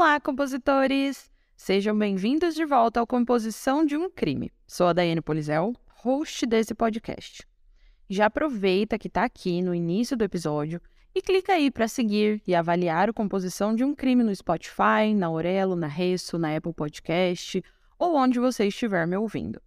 Olá, compositores! Sejam bem-vindos de volta ao Composição de um Crime. Sou a Daiane Polizel, host desse podcast. Já aproveita que está aqui no início do episódio e clica aí para seguir e avaliar o Composição de um Crime no Spotify, na Aurelo, na Resso, na Apple Podcast ou onde você estiver me ouvindo.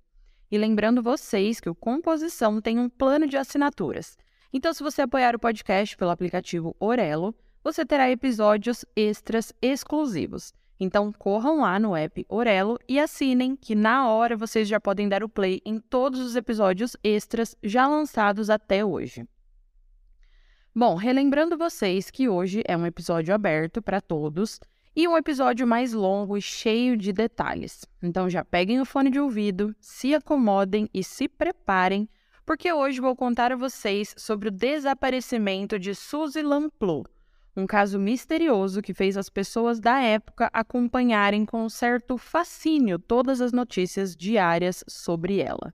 E lembrando vocês que o Composição tem um plano de assinaturas. Então, se você apoiar o podcast pelo aplicativo Orelo, você terá episódios extras exclusivos. Então corram lá no app Orelo e assinem, que na hora vocês já podem dar o play em todos os episódios extras já lançados até hoje. Bom, relembrando vocês que hoje é um episódio aberto para todos e um episódio mais longo e cheio de detalhes. Então já peguem o fone de ouvido, se acomodem e se preparem, porque hoje vou contar a vocês sobre o desaparecimento de Suzy Lamplu, um caso misterioso que fez as pessoas da época acompanharem com certo fascínio todas as notícias diárias sobre ela.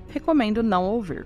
recomendo não ouvir.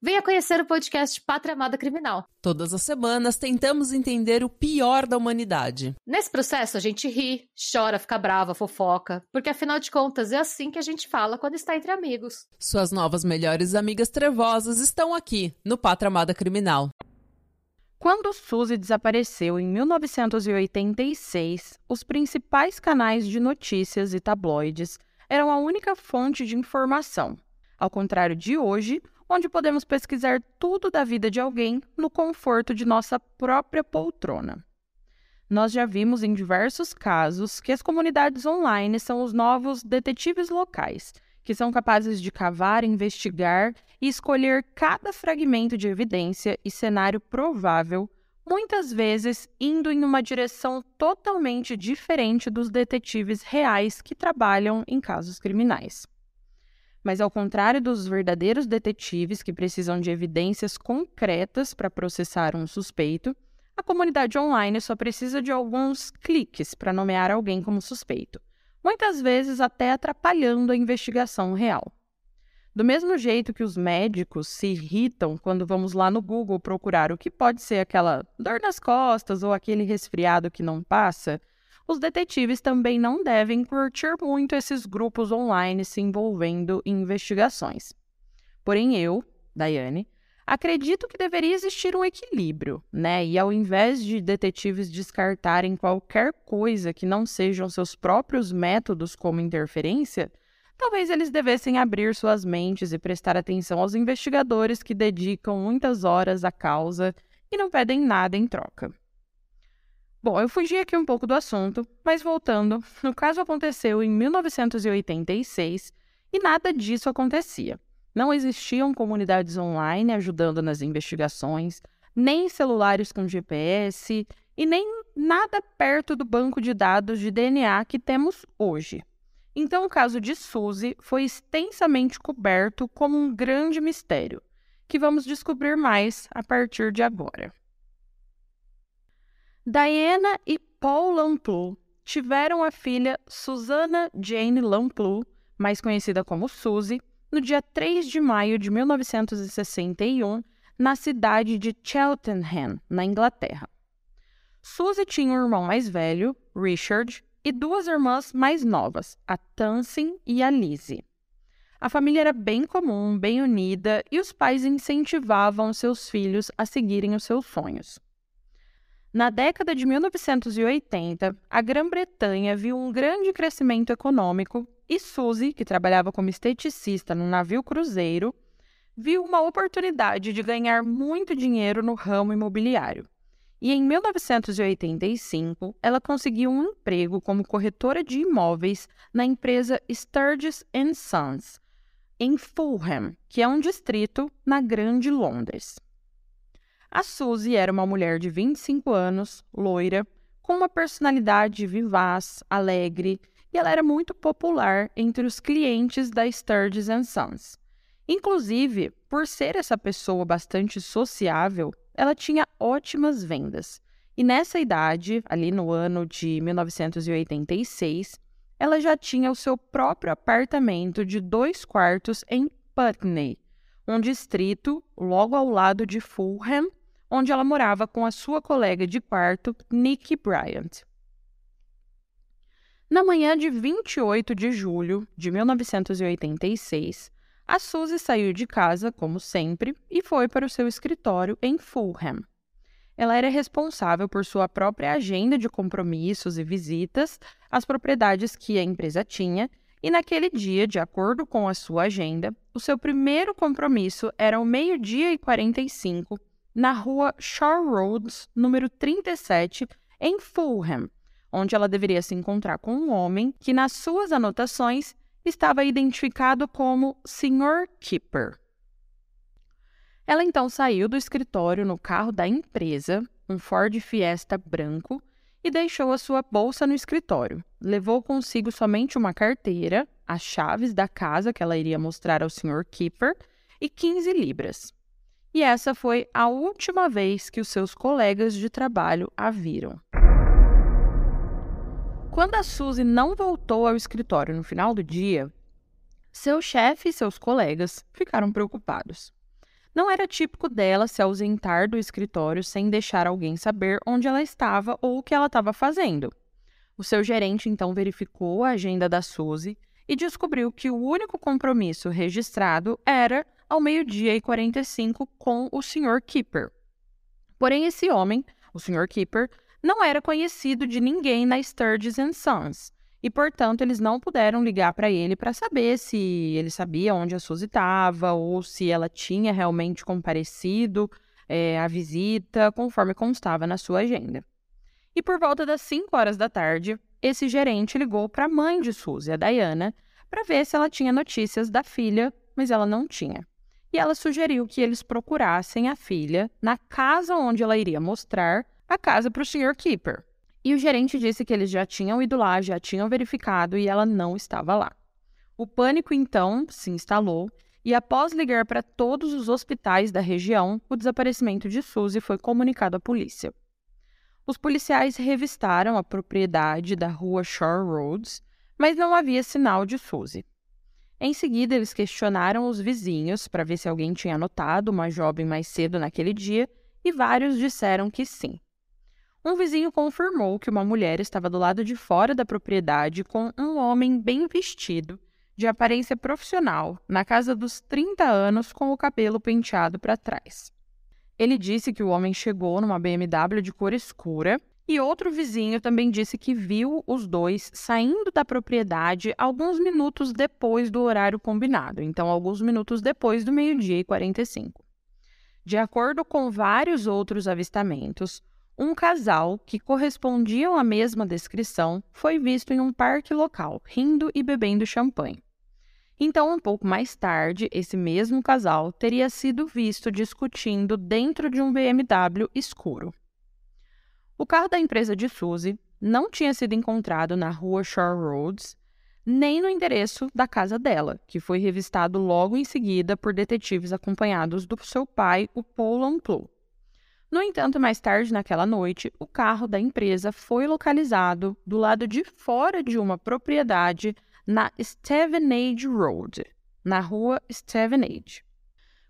venha conhecer o podcast Pátria Amada Criminal. Todas as semanas tentamos entender o pior da humanidade. Nesse processo a gente ri, chora, fica brava, fofoca, porque afinal de contas é assim que a gente fala quando está entre amigos. Suas novas melhores amigas trevosas estão aqui no Pátria Amada Criminal. Quando Suzy desapareceu em 1986, os principais canais de notícias e tabloides eram a única fonte de informação, ao contrário de hoje, onde podemos pesquisar tudo da vida de alguém no conforto de nossa própria poltrona. Nós já vimos em diversos casos que as comunidades online são os novos detetives locais, que são capazes de cavar, investigar e escolher cada fragmento de evidência e cenário provável, muitas vezes indo em uma direção totalmente diferente dos detetives reais que trabalham em casos criminais. Mas, ao contrário dos verdadeiros detetives que precisam de evidências concretas para processar um suspeito, a comunidade online só precisa de alguns cliques para nomear alguém como suspeito muitas vezes até atrapalhando a investigação real. Do mesmo jeito que os médicos se irritam quando vamos lá no Google procurar o que pode ser aquela dor nas costas ou aquele resfriado que não passa, os detetives também não devem curtir muito esses grupos online se envolvendo em investigações. Porém, eu, Daiane, Acredito que deveria existir um equilíbrio, né? E ao invés de detetives descartarem qualquer coisa que não sejam seus próprios métodos como interferência, talvez eles devessem abrir suas mentes e prestar atenção aos investigadores que dedicam muitas horas à causa e não pedem nada em troca. Bom, eu fugi aqui um pouco do assunto, mas voltando, o caso aconteceu em 1986 e nada disso acontecia. Não existiam comunidades online ajudando nas investigações, nem celulares com GPS e nem nada perto do banco de dados de DNA que temos hoje. Então, o caso de Suzy foi extensamente coberto como um grande mistério, que vamos descobrir mais a partir de agora. Diana e Paul Lamplu tiveram a filha Susanna Jane Lamplu, mais conhecida como Suzy, no dia 3 de maio de 1961, na cidade de Cheltenham, na Inglaterra. Suzy tinha um irmão mais velho, Richard, e duas irmãs mais novas, a Tansin e a Lizzie. A família era bem comum, bem unida, e os pais incentivavam seus filhos a seguirem os seus sonhos. Na década de 1980, a Grã-Bretanha viu um grande crescimento econômico e Suzy, que trabalhava como esteticista num navio cruzeiro, viu uma oportunidade de ganhar muito dinheiro no ramo imobiliário. E em 1985, ela conseguiu um emprego como corretora de imóveis na empresa Sturgis Sons, em Fulham, que é um distrito na Grande Londres. A Suzy era uma mulher de 25 anos, loira, com uma personalidade vivaz, alegre, e ela era muito popular entre os clientes da Sturgis Sons. Inclusive, por ser essa pessoa bastante sociável, ela tinha ótimas vendas. E nessa idade, ali no ano de 1986, ela já tinha o seu próprio apartamento de dois quartos em Putney, um distrito logo ao lado de Fulham, onde ela morava com a sua colega de quarto, Nikki Bryant. Na manhã de 28 de julho de 1986, a Suzy saiu de casa, como sempre, e foi para o seu escritório em Fulham. Ela era responsável por sua própria agenda de compromissos e visitas às propriedades que a empresa tinha, e naquele dia, de acordo com a sua agenda, o seu primeiro compromisso era ao meio-dia e 45 na rua Shore Roads, número 37, em Fulham, onde ela deveria se encontrar com um homem que, nas suas anotações, estava identificado como Sr. Keeper. Ela então saiu do escritório no carro da empresa, um Ford Fiesta branco, e deixou a sua bolsa no escritório. Levou consigo somente uma carteira, as chaves da casa que ela iria mostrar ao Sr. Keeper e 15 libras e essa foi a última vez que os seus colegas de trabalho a viram. Quando a Suzy não voltou ao escritório no final do dia, seu chefe e seus colegas ficaram preocupados. Não era típico dela se ausentar do escritório sem deixar alguém saber onde ela estava ou o que ela estava fazendo. O seu gerente então verificou a agenda da Suzy e descobriu que o único compromisso registrado era ao meio-dia e 45 com o Sr. Keeper. Porém, esse homem, o Sr. Keeper, não era conhecido de ninguém na Sturgis Sons, e portanto eles não puderam ligar para ele para saber se ele sabia onde a Suzy estava ou se ela tinha realmente comparecido é, à visita, conforme constava na sua agenda. E por volta das 5 horas da tarde, esse gerente ligou para a mãe de Suzy, a Diana, para ver se ela tinha notícias da filha, mas ela não tinha e ela sugeriu que eles procurassem a filha na casa onde ela iria mostrar a casa para o Sr. Keeper. E o gerente disse que eles já tinham ido lá, já tinham verificado e ela não estava lá. O pânico então se instalou e, após ligar para todos os hospitais da região, o desaparecimento de Suzy foi comunicado à polícia. Os policiais revistaram a propriedade da rua Shore Roads, mas não havia sinal de Suzy. Em seguida, eles questionaram os vizinhos para ver se alguém tinha notado uma jovem mais cedo naquele dia e vários disseram que sim. Um vizinho confirmou que uma mulher estava do lado de fora da propriedade com um homem bem vestido, de aparência profissional, na casa dos 30 anos, com o cabelo penteado para trás. Ele disse que o homem chegou numa BMW de cor escura e outro vizinho também disse que viu os dois saindo da propriedade alguns minutos depois do horário combinado, então alguns minutos depois do meio-dia e 45. De acordo com vários outros avistamentos, um casal que correspondiam à mesma descrição foi visto em um parque local, rindo e bebendo champanhe. Então, um pouco mais tarde, esse mesmo casal teria sido visto discutindo dentro de um BMW escuro. O carro da empresa de Suzy não tinha sido encontrado na rua Shore Roads, nem no endereço da casa dela, que foi revistado logo em seguida por detetives acompanhados do seu pai, o Paul Amplu. No entanto, mais tarde naquela noite, o carro da empresa foi localizado do lado de fora de uma propriedade na Stevenage Road, na rua Stevenage.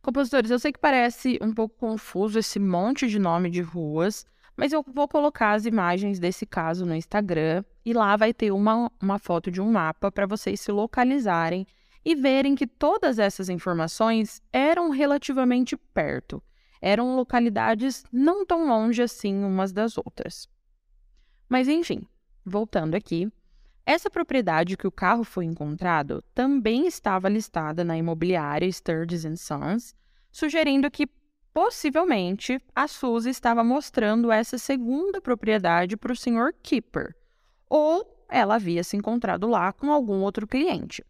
Compositores, eu sei que parece um pouco confuso esse monte de nome de ruas, mas eu vou colocar as imagens desse caso no Instagram e lá vai ter uma, uma foto de um mapa para vocês se localizarem e verem que todas essas informações eram relativamente perto. Eram localidades não tão longe assim umas das outras. Mas enfim, voltando aqui, essa propriedade que o carro foi encontrado também estava listada na imobiliária Sturges Sons, sugerindo que possivelmente a Suzy estava mostrando essa segunda propriedade para o Sr. Keeper, ou ela havia se encontrado lá com algum outro cliente.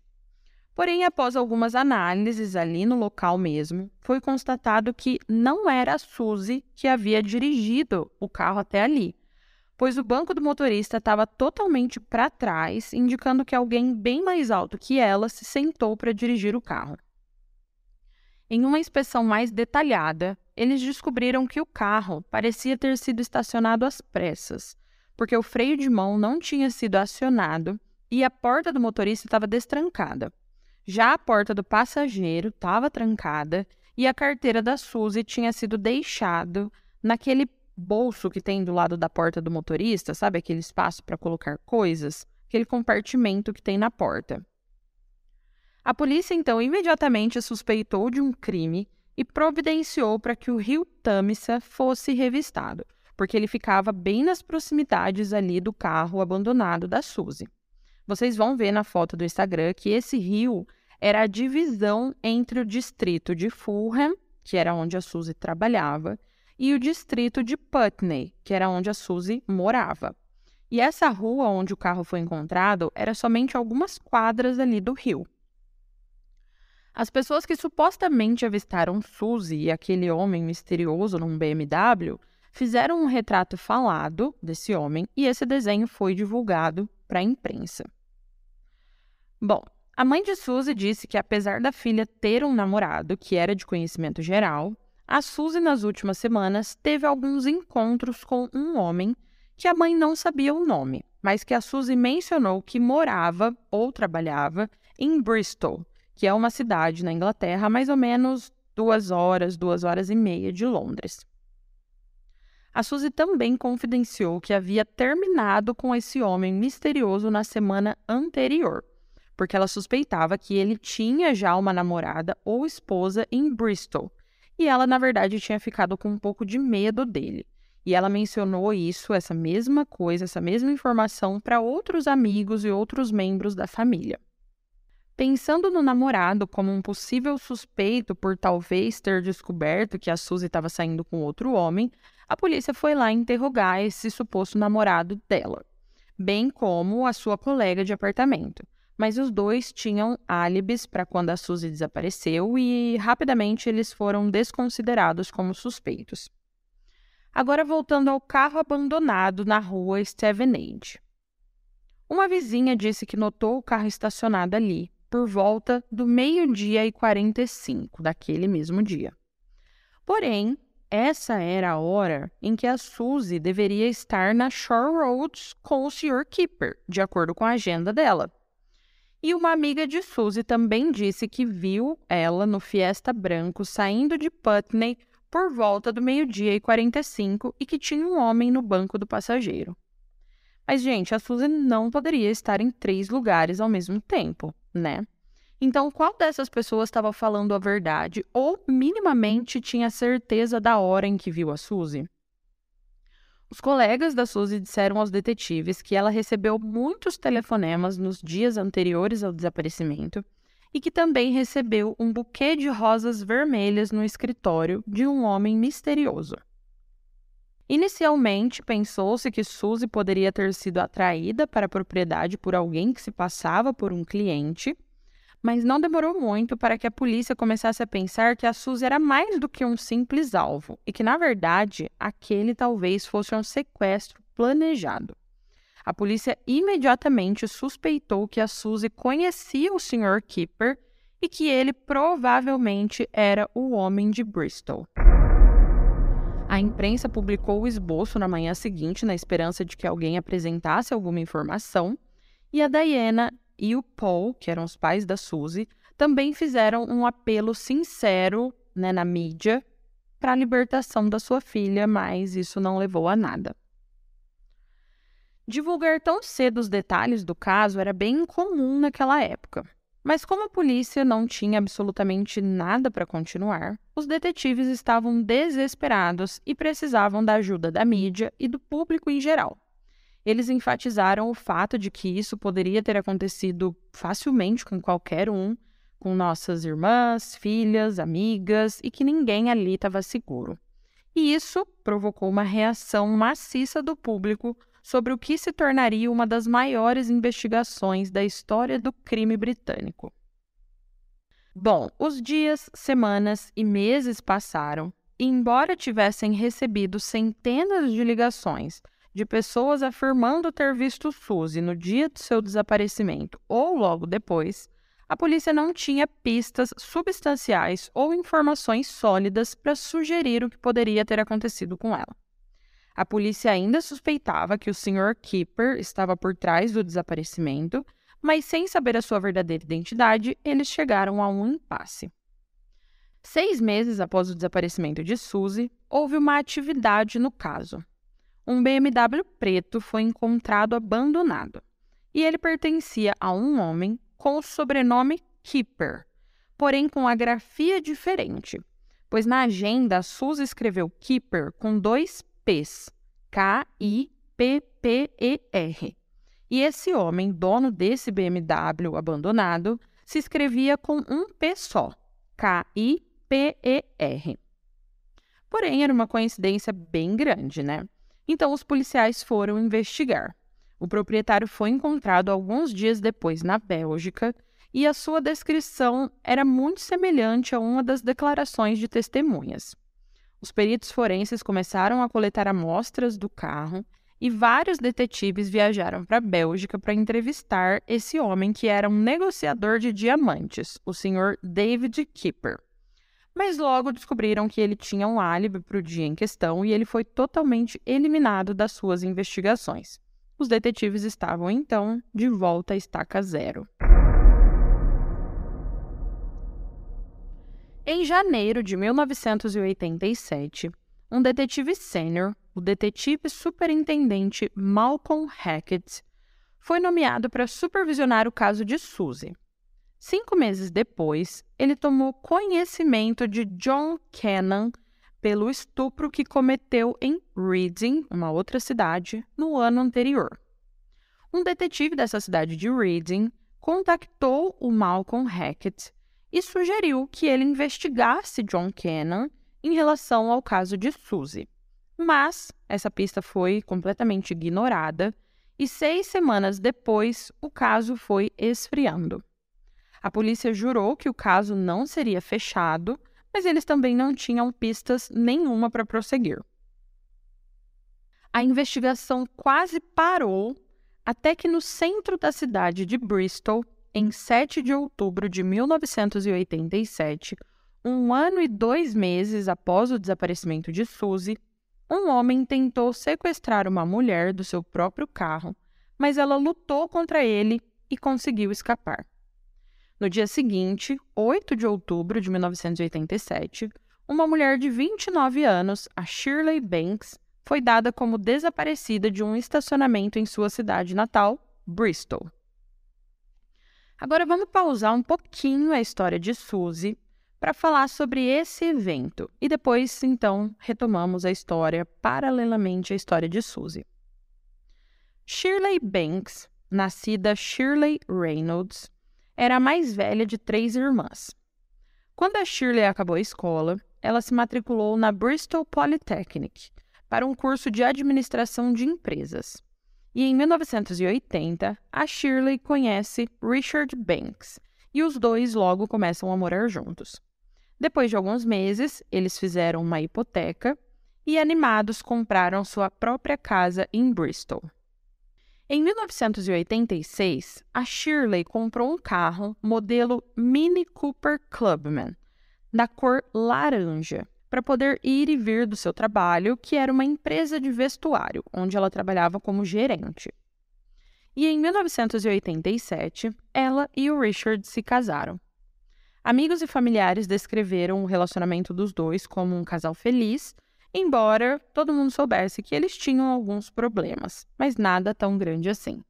Porém, após algumas análises ali no local mesmo, foi constatado que não era a Suzy que havia dirigido o carro até ali, pois o banco do motorista estava totalmente para trás, indicando que alguém bem mais alto que ela se sentou para dirigir o carro. Em uma inspeção mais detalhada, eles descobriram que o carro parecia ter sido estacionado às pressas, porque o freio de mão não tinha sido acionado e a porta do motorista estava destrancada. Já a porta do passageiro estava trancada e a carteira da Suzy tinha sido deixada naquele bolso que tem do lado da porta do motorista, sabe aquele espaço para colocar coisas? Aquele compartimento que tem na porta. A polícia então imediatamente suspeitou de um crime e providenciou para que o rio Tamisa fosse revistado, porque ele ficava bem nas proximidades ali do carro abandonado da Suzy. Vocês vão ver na foto do Instagram que esse rio era a divisão entre o distrito de Fulham, que era onde a Suzy trabalhava, e o distrito de Putney, que era onde a Suzy morava. E essa rua onde o carro foi encontrado era somente algumas quadras ali do rio. As pessoas que supostamente avistaram Suzy e aquele homem misterioso num BMW fizeram um retrato falado desse homem e esse desenho foi divulgado para a imprensa. Bom, a mãe de Suzy disse que apesar da filha ter um namorado que era de conhecimento geral, a Suzy, nas últimas semanas, teve alguns encontros com um homem que a mãe não sabia o nome, mas que a Suzy mencionou que morava ou trabalhava em Bristol, que é uma cidade na Inglaterra, mais ou menos duas horas, duas horas e meia de Londres. A Suzy também confidenciou que havia terminado com esse homem misterioso na semana anterior, porque ela suspeitava que ele tinha já uma namorada ou esposa em Bristol e ela, na verdade, tinha ficado com um pouco de medo dele. E ela mencionou isso, essa mesma coisa, essa mesma informação para outros amigos e outros membros da família. Pensando no namorado como um possível suspeito por talvez ter descoberto que a Suzy estava saindo com outro homem, a polícia foi lá interrogar esse suposto namorado dela, bem como a sua colega de apartamento mas os dois tinham álibis para quando a Suzy desapareceu e rapidamente eles foram desconsiderados como suspeitos. Agora voltando ao carro abandonado na rua Stevenage. Uma vizinha disse que notou o carro estacionado ali por volta do meio-dia e 45 daquele mesmo dia. Porém, essa era a hora em que a Suzy deveria estar na Shore Roads com o Sr. Keeper, de acordo com a agenda dela. E uma amiga de Suzy também disse que viu ela no Fiesta Branco saindo de Putney por volta do meio-dia e 45 e que tinha um homem no banco do passageiro. Mas, gente, a Suzy não poderia estar em três lugares ao mesmo tempo, né? Então, qual dessas pessoas estava falando a verdade ou minimamente tinha certeza da hora em que viu a Suzy? Os colegas da Suzy disseram aos detetives que ela recebeu muitos telefonemas nos dias anteriores ao desaparecimento e que também recebeu um buquê de rosas vermelhas no escritório de um homem misterioso. Inicialmente, pensou-se que Suzy poderia ter sido atraída para a propriedade por alguém que se passava por um cliente, Mas não demorou muito para que a polícia começasse a pensar que a Suzy era mais do que um simples alvo e que, na verdade, aquele talvez fosse um sequestro planejado. A polícia imediatamente suspeitou que a Suzy conhecia o Sr. Kipper e que ele provavelmente era o homem de Bristol. A imprensa publicou o esboço na manhã seguinte, na esperança de que alguém apresentasse alguma informação, e a Diana e o Paul, que eram os pais da Suzy, também fizeram um apelo sincero né, na mídia para a libertação da sua filha, mas isso não levou a nada. Divulgar tão cedo os detalhes do caso era bem incomum naquela época. Mas como a polícia não tinha absolutamente nada para continuar, os detetives estavam desesperados e precisavam da ajuda da mídia e do público em geral. Eles enfatizaram o fato de que isso poderia ter acontecido facilmente com qualquer um, com nossas irmãs, filhas, amigas e que ninguém ali estava seguro. E isso provocou uma reação maciça do público sobre o que se tornaria uma das maiores investigações da história do crime britânico. Bom, os dias, semanas e meses passaram, e embora tivessem recebido centenas de ligações de pessoas afirmando ter visto Suzy no dia do seu desaparecimento ou logo depois, a polícia não tinha pistas substanciais ou informações sólidas para sugerir o que poderia ter acontecido com ela. A polícia ainda suspeitava que o Sr. Keeper estava por trás do desaparecimento, mas sem saber a sua verdadeira identidade, eles chegaram a um impasse. Seis meses após o desaparecimento de Suzy, houve uma atividade no caso. Um BMW preto foi encontrado abandonado e ele pertencia a um homem com o sobrenome Keeper, porém com a grafia diferente, pois na agenda Suzy escreveu Keeper com dois P's. K-I-P-P-E-R. E esse homem, dono desse BMW abandonado, se escrevia com um P só. K-I-P-E-R. Porém, era uma coincidência bem grande, né? Então, os policiais foram investigar. O proprietário foi encontrado alguns dias depois na Bélgica e a sua descrição era muito semelhante a uma das declarações de testemunhas. Os peritos forenses começaram a coletar amostras do carro e vários detetives viajaram para a Bélgica para entrevistar esse homem que era um negociador de diamantes, o Sr. David Kipper. Mas logo descobriram que ele tinha um álibi para o dia em questão e ele foi totalmente eliminado das suas investigações. Os detetives estavam então de volta à estaca zero. Em janeiro de 1987, um detetive sênior, o detetive superintendente Malcolm Hackett, foi nomeado para supervisionar o caso de Suzy. Cinco meses depois, ele tomou conhecimento de John Cannon pelo estupro que cometeu em Reading, uma outra cidade, no ano anterior. Um detetive dessa cidade de Reading contactou o Malcolm Hackett e sugeriu que ele investigasse John Cannon em relação ao caso de Suzy. Mas essa pista foi completamente ignorada e seis semanas depois o caso foi esfriando. A polícia jurou que o caso não seria fechado, mas eles também não tinham pistas nenhuma para prosseguir. A investigação quase parou até que no centro da cidade de Bristol em 7 de outubro de 1987, um ano e dois meses após o desaparecimento de Suzy, um homem tentou sequestrar uma mulher do seu próprio carro, mas ela lutou contra ele e conseguiu escapar. No dia seguinte, 8 de outubro de 1987, uma mulher de 29 anos, a Shirley Banks, foi dada como desaparecida de um estacionamento em sua cidade natal, Bristol. Agora vamos pausar um pouquinho a história de Suzy para falar sobre esse evento e depois, então, retomamos a história paralelamente à história de Suzy. Shirley Banks, nascida Shirley Reynolds, era a mais velha de três irmãs. Quando a Shirley acabou a escola, ela se matriculou na Bristol Polytechnic para um curso de administração de empresas. E em 1980, a Shirley conhece Richard Banks e os dois logo começam a morar juntos. Depois de alguns meses, eles fizeram uma hipoteca e, animados, compraram sua própria casa em Bristol. Em 1986, a Shirley comprou um carro modelo Mini Cooper Clubman, da cor laranja, para poder ir e vir do seu trabalho, que era uma empresa de vestuário, onde ela trabalhava como gerente. E em 1987, ela e o Richard se casaram. Amigos e familiares descreveram o relacionamento dos dois como um casal feliz embora todo mundo soubesse que eles tinham alguns problemas, mas nada tão grande assim.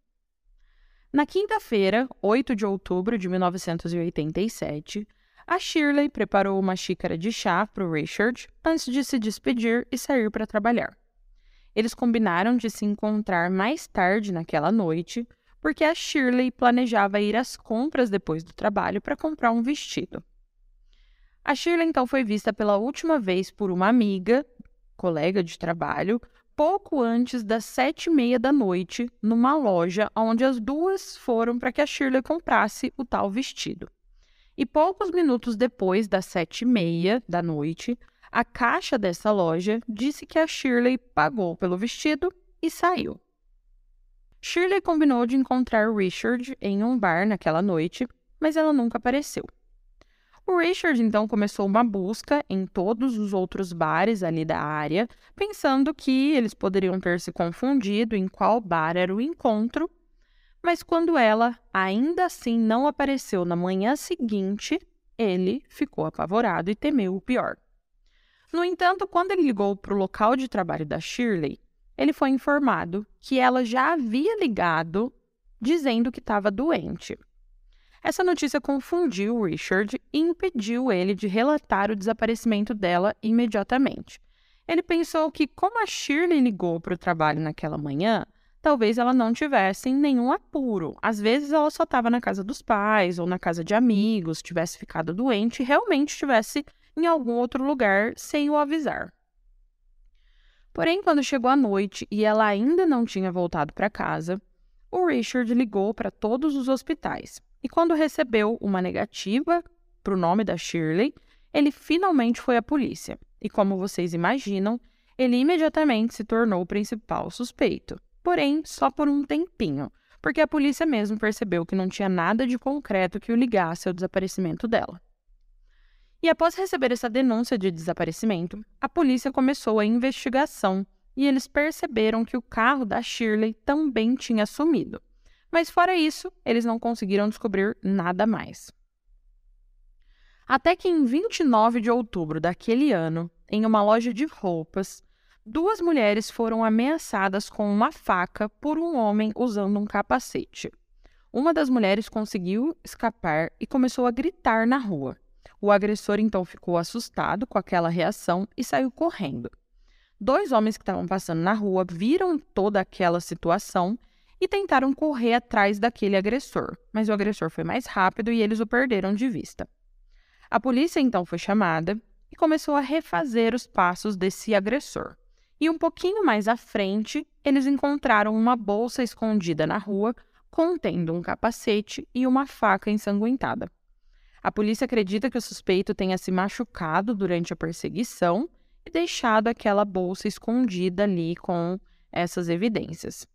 Na quinta-feira, 8 de outubro de 1987, a Shirley preparou uma xícara de chá para o Richard antes de se despedir e sair para trabalhar. Eles combinaram de se encontrar mais tarde naquela noite, porque a Shirley planejava ir às compras depois do trabalho para comprar um vestido. A Shirley então foi vista pela última vez por uma amiga colega de trabalho, pouco antes das sete e meia da noite, numa loja onde as duas foram para que a Shirley comprasse o tal vestido. E poucos minutos depois das sete e meia da noite, a caixa dessa loja disse que a Shirley pagou pelo vestido e saiu. Shirley combinou de encontrar Richard em um bar naquela noite, mas ela nunca apareceu. O Richard então começou uma busca em todos os outros bares ali da área, pensando que eles poderiam ter se confundido em qual bar era o encontro. Mas quando ela ainda assim não apareceu na manhã seguinte, ele ficou apavorado e temeu o pior. No entanto, quando ele ligou para o local de trabalho da Shirley, ele foi informado que ela já havia ligado dizendo que estava doente. Essa notícia confundiu Richard e impediu ele de relatar o desaparecimento dela imediatamente. Ele pensou que, como a Shirley ligou para o trabalho naquela manhã, talvez ela não tivesse nenhum apuro. Às vezes ela só estava na casa dos pais ou na casa de amigos, tivesse ficado doente e realmente estivesse em algum outro lugar sem o avisar. Porém, quando chegou a noite e ela ainda não tinha voltado para casa, o Richard ligou para todos os hospitais. E quando recebeu uma negativa para o nome da Shirley, ele finalmente foi à polícia. E como vocês imaginam, ele imediatamente se tornou o principal suspeito. Porém, só por um tempinho, porque a polícia mesmo percebeu que não tinha nada de concreto que o ligasse ao desaparecimento dela. E após receber essa denúncia de desaparecimento, a polícia começou a investigação e eles perceberam que o carro da Shirley também tinha sumido. Mas fora isso, eles não conseguiram descobrir nada mais. Até que em 29 de outubro daquele ano, em uma loja de roupas, duas mulheres foram ameaçadas com uma faca por um homem usando um capacete. Uma das mulheres conseguiu escapar e começou a gritar na rua. O agressor então ficou assustado com aquela reação e saiu correndo. Dois homens que estavam passando na rua viram toda aquela situação e tentaram correr atrás daquele agressor, mas o agressor foi mais rápido e eles o perderam de vista. A polícia então foi chamada e começou a refazer os passos desse agressor. E um pouquinho mais à frente, eles encontraram uma bolsa escondida na rua contendo um capacete e uma faca ensanguentada. A polícia acredita que o suspeito tenha se machucado durante a perseguição e deixado aquela bolsa escondida ali com essas evidências.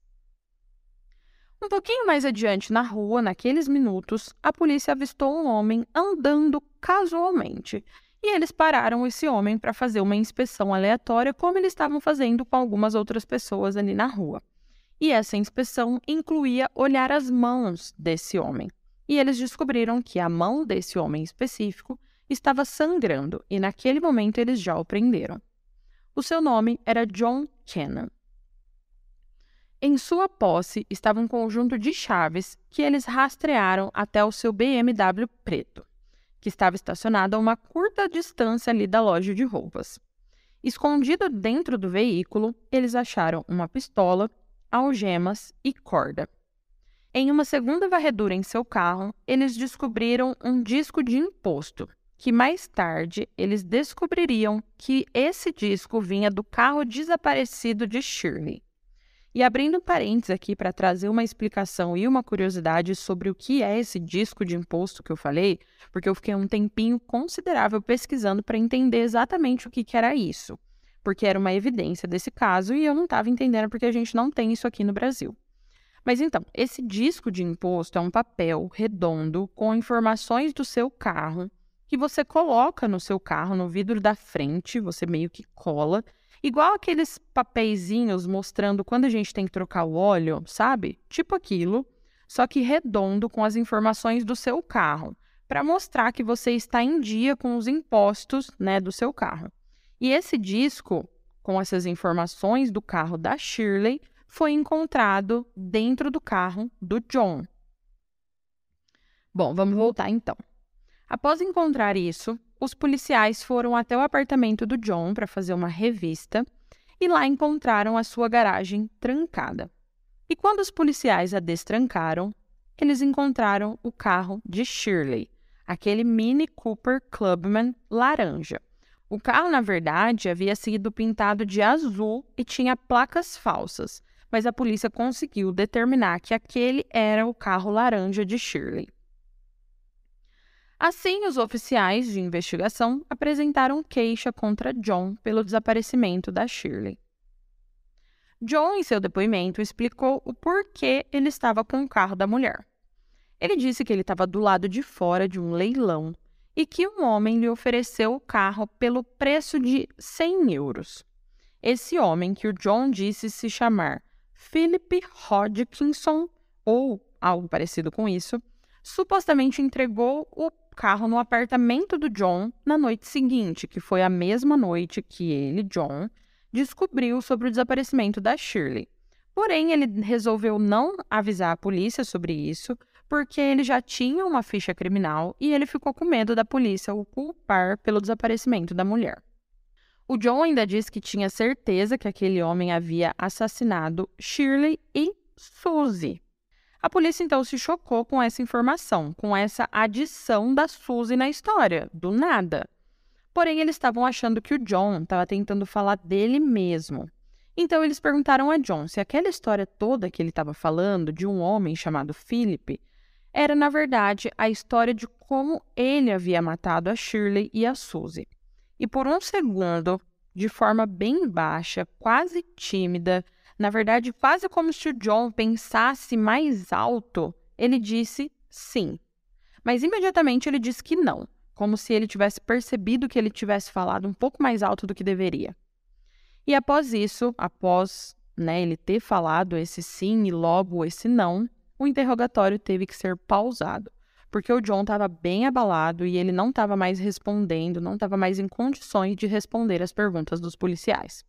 Um pouquinho mais adiante na rua, naqueles minutos, a polícia avistou um homem andando casualmente. E eles pararam esse homem para fazer uma inspeção aleatória, como eles estavam fazendo com algumas outras pessoas ali na rua. E essa inspeção incluía olhar as mãos desse homem. E eles descobriram que a mão desse homem específico estava sangrando, e naquele momento eles já o prenderam. O seu nome era John Cannon. Em sua posse estava um conjunto de chaves que eles rastrearam até o seu BMW preto, que estava estacionado a uma curta distância ali da loja de roupas. Escondido dentro do veículo, eles acharam uma pistola, algemas e corda. Em uma segunda varredura em seu carro, eles descobriram um disco de imposto, que mais tarde eles descobririam que esse disco vinha do carro desaparecido de Shirley. E abrindo parênteses aqui para trazer uma explicação e uma curiosidade sobre o que é esse disco de imposto que eu falei, porque eu fiquei um tempinho considerável pesquisando para entender exatamente o que, que era isso, porque era uma evidência desse caso e eu não estava entendendo porque a gente não tem isso aqui no Brasil. Mas então, esse disco de imposto é um papel redondo com informações do seu carro que você coloca no seu carro, no vidro da frente, você meio que cola Igual aqueles papeizinhos mostrando quando a gente tem que trocar o óleo, sabe? Tipo aquilo, só que redondo com as informações do seu carro, para mostrar que você está em dia com os impostos, né, do seu carro. E esse disco com essas informações do carro da Shirley foi encontrado dentro do carro do John. Bom, vamos voltar então. Após encontrar isso, os policiais foram até o apartamento do John para fazer uma revista e lá encontraram a sua garagem trancada. E quando os policiais a destrancaram, eles encontraram o carro de Shirley, aquele Mini Cooper Clubman laranja. O carro, na verdade, havia sido pintado de azul e tinha placas falsas, mas a polícia conseguiu determinar que aquele era o carro laranja de Shirley. Assim, os oficiais de investigação apresentaram queixa contra John pelo desaparecimento da Shirley. John, em seu depoimento, explicou o porquê ele estava com o carro da mulher. Ele disse que ele estava do lado de fora de um leilão e que um homem lhe ofereceu o carro pelo preço de 100 euros. Esse homem, que o John disse se chamar Philip Hodgkinson, ou algo parecido com isso, supostamente entregou o carro no apartamento do John na noite seguinte, que foi a mesma noite que ele, John, descobriu sobre o desaparecimento da Shirley. Porém, ele resolveu não avisar a polícia sobre isso, porque ele já tinha uma ficha criminal e ele ficou com medo da polícia o culpar pelo desaparecimento da mulher. O John ainda disse que tinha certeza que aquele homem havia assassinado Shirley e Suzy, a polícia então se chocou com essa informação, com essa adição da Suzy na história, do nada. Porém, eles estavam achando que o John estava tentando falar dele mesmo. Então, eles perguntaram a John se aquela história toda que ele estava falando de um homem chamado Philip era, na verdade, a história de como ele havia matado a Shirley e a Suzy. E por um segundo, de forma bem baixa, quase tímida, na verdade, quase como se o John pensasse mais alto, ele disse sim. Mas imediatamente ele disse que não, como se ele tivesse percebido que ele tivesse falado um pouco mais alto do que deveria. E após isso, após né, ele ter falado esse sim e logo esse não, o interrogatório teve que ser pausado, porque o John estava bem abalado e ele não estava mais respondendo, não estava mais em condições de responder as perguntas dos policiais.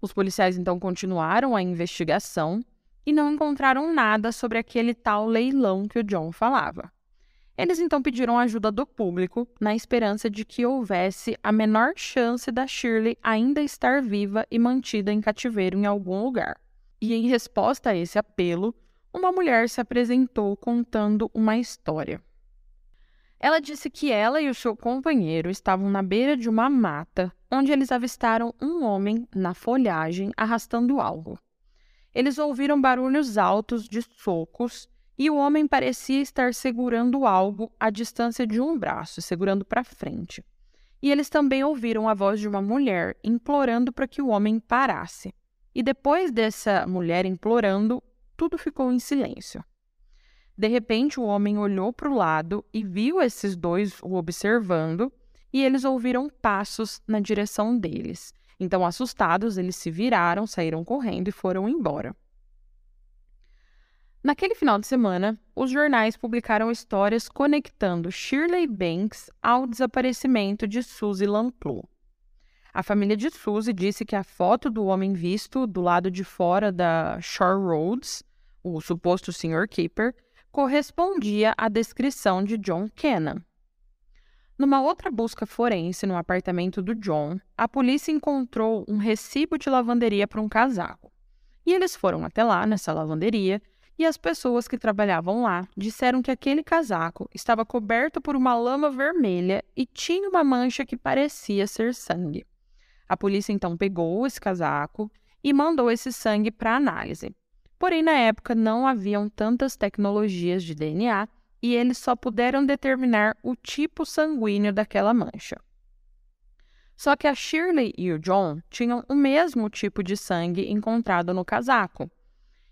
Os policiais então continuaram a investigação e não encontraram nada sobre aquele tal leilão que o John falava. Eles então pediram ajuda do público, na esperança de que houvesse a menor chance da Shirley ainda estar viva e mantida em cativeiro em algum lugar. E em resposta a esse apelo, uma mulher se apresentou contando uma história. Ela disse que ela e o seu companheiro estavam na beira de uma mata, onde eles avistaram um homem na folhagem arrastando algo. Eles ouviram barulhos altos de socos e o homem parecia estar segurando algo à distância de um braço, segurando para frente. E eles também ouviram a voz de uma mulher implorando para que o homem parasse. E depois dessa mulher implorando, tudo ficou em silêncio. De repente, o homem olhou para o lado e viu esses dois o observando, e eles ouviram passos na direção deles. Então, assustados, eles se viraram, saíram correndo e foram embora. Naquele final de semana, os jornais publicaram histórias conectando Shirley Banks ao desaparecimento de Suzy Lamplu. A família de Suzy disse que a foto do homem visto do lado de fora da Shore Roads, o suposto Sr. Keeper, correspondia à descrição de John Kennan. Numa outra busca forense no apartamento do John, a polícia encontrou um recibo de lavanderia para um casaco. E eles foram até lá, nessa lavanderia, e as pessoas que trabalhavam lá disseram que aquele casaco estava coberto por uma lama vermelha e tinha uma mancha que parecia ser sangue. A polícia então pegou esse casaco e mandou esse sangue para análise. Porém, na época não haviam tantas tecnologias de DNA e eles só puderam determinar o tipo sanguíneo daquela mancha. Só que a Shirley e o John tinham o mesmo tipo de sangue encontrado no casaco.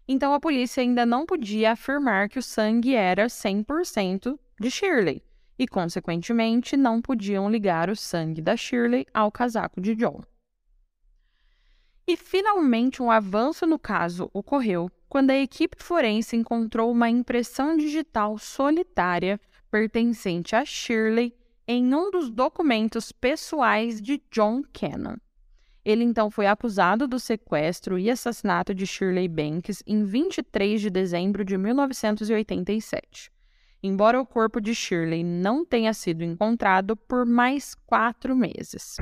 Então a polícia ainda não podia afirmar que o sangue era 100% de Shirley e, consequentemente, não podiam ligar o sangue da Shirley ao casaco de John. E finalmente um avanço no caso ocorreu quando a equipe forense encontrou uma impressão digital solitária pertencente a Shirley em um dos documentos pessoais de John Cannon. Ele então foi acusado do sequestro e assassinato de Shirley Banks em 23 de dezembro de 1987. Embora o corpo de Shirley não tenha sido encontrado por mais quatro meses.